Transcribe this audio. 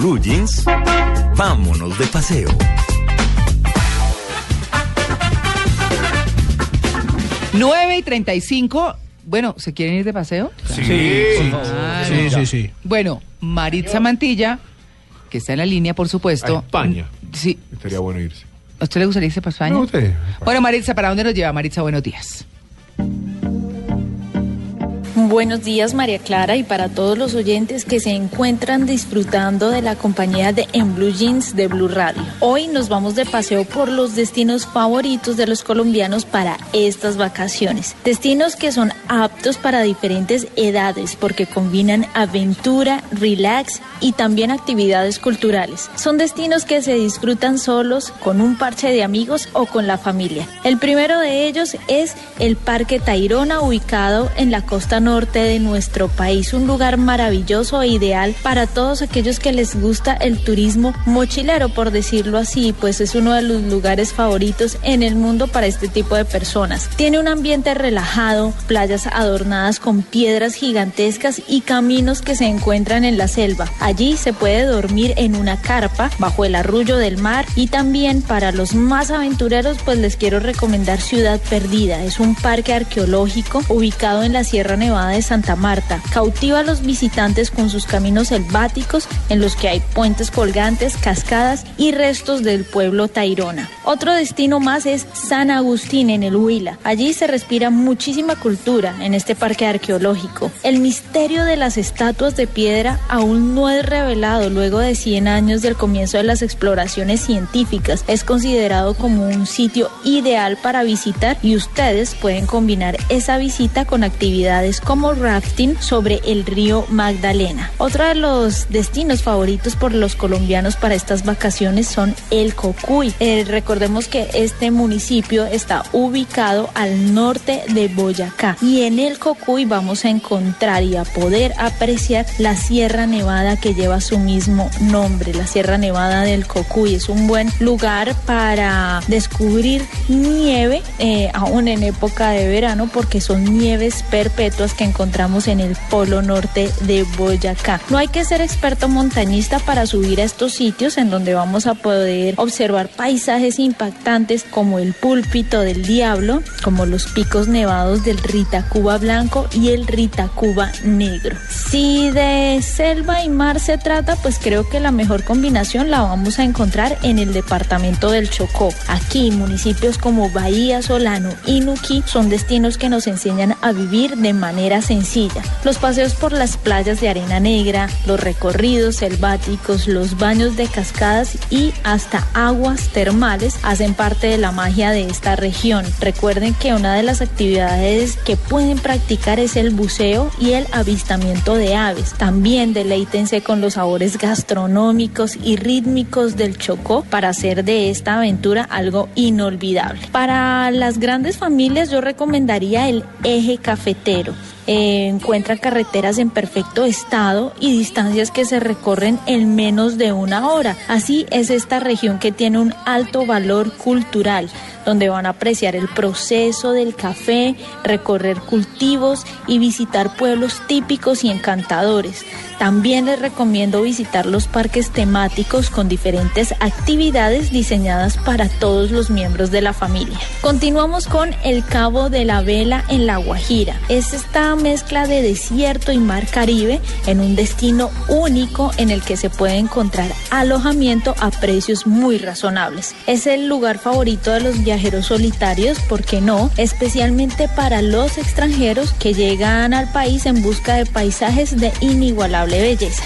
Blue Jeans, vámonos de paseo. 9 y 35. Bueno, ¿se quieren ir de paseo? Sí, Claro. sí, sí, sí. Bueno, Maritza Mantilla, que está en la línea, por supuesto. A España. Sí. Estaría bueno irse. ¿A usted le gustaría irse para España? No, usted. Bueno, Maritza, ¿para dónde nos lleva? Maritza, buenos días. Buenos días María Clara y para todos los oyentes que se encuentran disfrutando de la compañía de En Blue Jeans de Blue Radio. Hoy nos vamos de paseo por los destinos favoritos de los colombianos para estas vacaciones. Destinos que son aptos para diferentes edades porque combinan aventura, relax y también actividades culturales. Son destinos que se disfrutan solos, con un parche de amigos o con la familia. El primero de ellos es el Parque Tayrona ubicado en la costa norte de nuestro país, un lugar maravilloso e ideal para todos aquellos que les gusta el turismo mochilero, por decirlo así, pues es uno de los lugares favoritos en el mundo para este tipo de personas. Tiene un ambiente relajado, playas adornadas con piedras gigantescas y caminos que se encuentran en la selva. Allí se puede dormir en una carpa bajo el arrullo del mar y también para los más aventureros pues les quiero recomendar Ciudad Perdida. Es un parque arqueológico ubicado en la Sierra Nevada de Santa Marta. Cautiva a los visitantes con sus caminos selváticos en los que hay puentes colgantes, cascadas y restos del pueblo Tairona. Otro destino más es San Agustín en el Huila. Allí se respira muchísima cultura en este parque arqueológico. El misterio de las estatuas de piedra aún no es revelado luego de 100 años del comienzo de las exploraciones científicas. Es considerado como un sitio ideal para visitar y ustedes pueden combinar esa visita con actividades como rafting sobre el río Magdalena. Otro de los destinos favoritos por los colombianos para estas vacaciones son el Cocuy. Eh, recordemos que este municipio está ubicado al norte de Boyacá y en el Cocuy vamos a encontrar y a poder apreciar la Sierra Nevada que lleva su mismo nombre, la Sierra Nevada del Cocuy. Es un buen lugar para descubrir nieve, eh, aún en época de verano, porque son nieves perpetuas que encontramos en el polo norte de Boyacá. No hay que ser experto montañista para subir a estos sitios en donde vamos a poder observar paisajes impactantes como el púlpito del diablo, como los picos nevados del Ritacuba blanco y el Ritacuba negro. Si de selva y mar se trata, pues creo que la mejor combinación la vamos a encontrar en el departamento del Chocó. Aquí municipios como Bahía, Solano y Nuquí son destinos que nos enseñan a vivir de manera sencilla. Los paseos por las playas de arena negra, los recorridos selváticos, los baños de cascadas y hasta aguas termales hacen parte de la magia de esta región. Recuerden que una de las actividades que pueden practicar es el buceo y el avistamiento de aves. También deleítense con los sabores gastronómicos y rítmicos del Chocó para hacer de esta aventura algo inolvidable. Para las grandes familias yo recomendaría el eje cafetero. Eh, encuentra carreteras en perfecto estado y distancias que se recorren en menos de una hora. Así es esta región que tiene un alto valor cultural, donde van a apreciar el proceso del café, recorrer cultivos y visitar pueblos típicos y encantadores. También les recomiendo visitar los parques temáticos con diferentes actividades diseñadas para todos los miembros de la familia. Continuamos con el Cabo de la Vela en La Guajira. Es esta mezcla de desierto y mar Caribe en un destino único en el que se puede encontrar alojamiento a precios muy razonables. Es el lugar favorito de los viajeros solitarios, ¿por qué no? Especialmente para los extranjeros que llegan al país en busca de paisajes de inigualable belleza.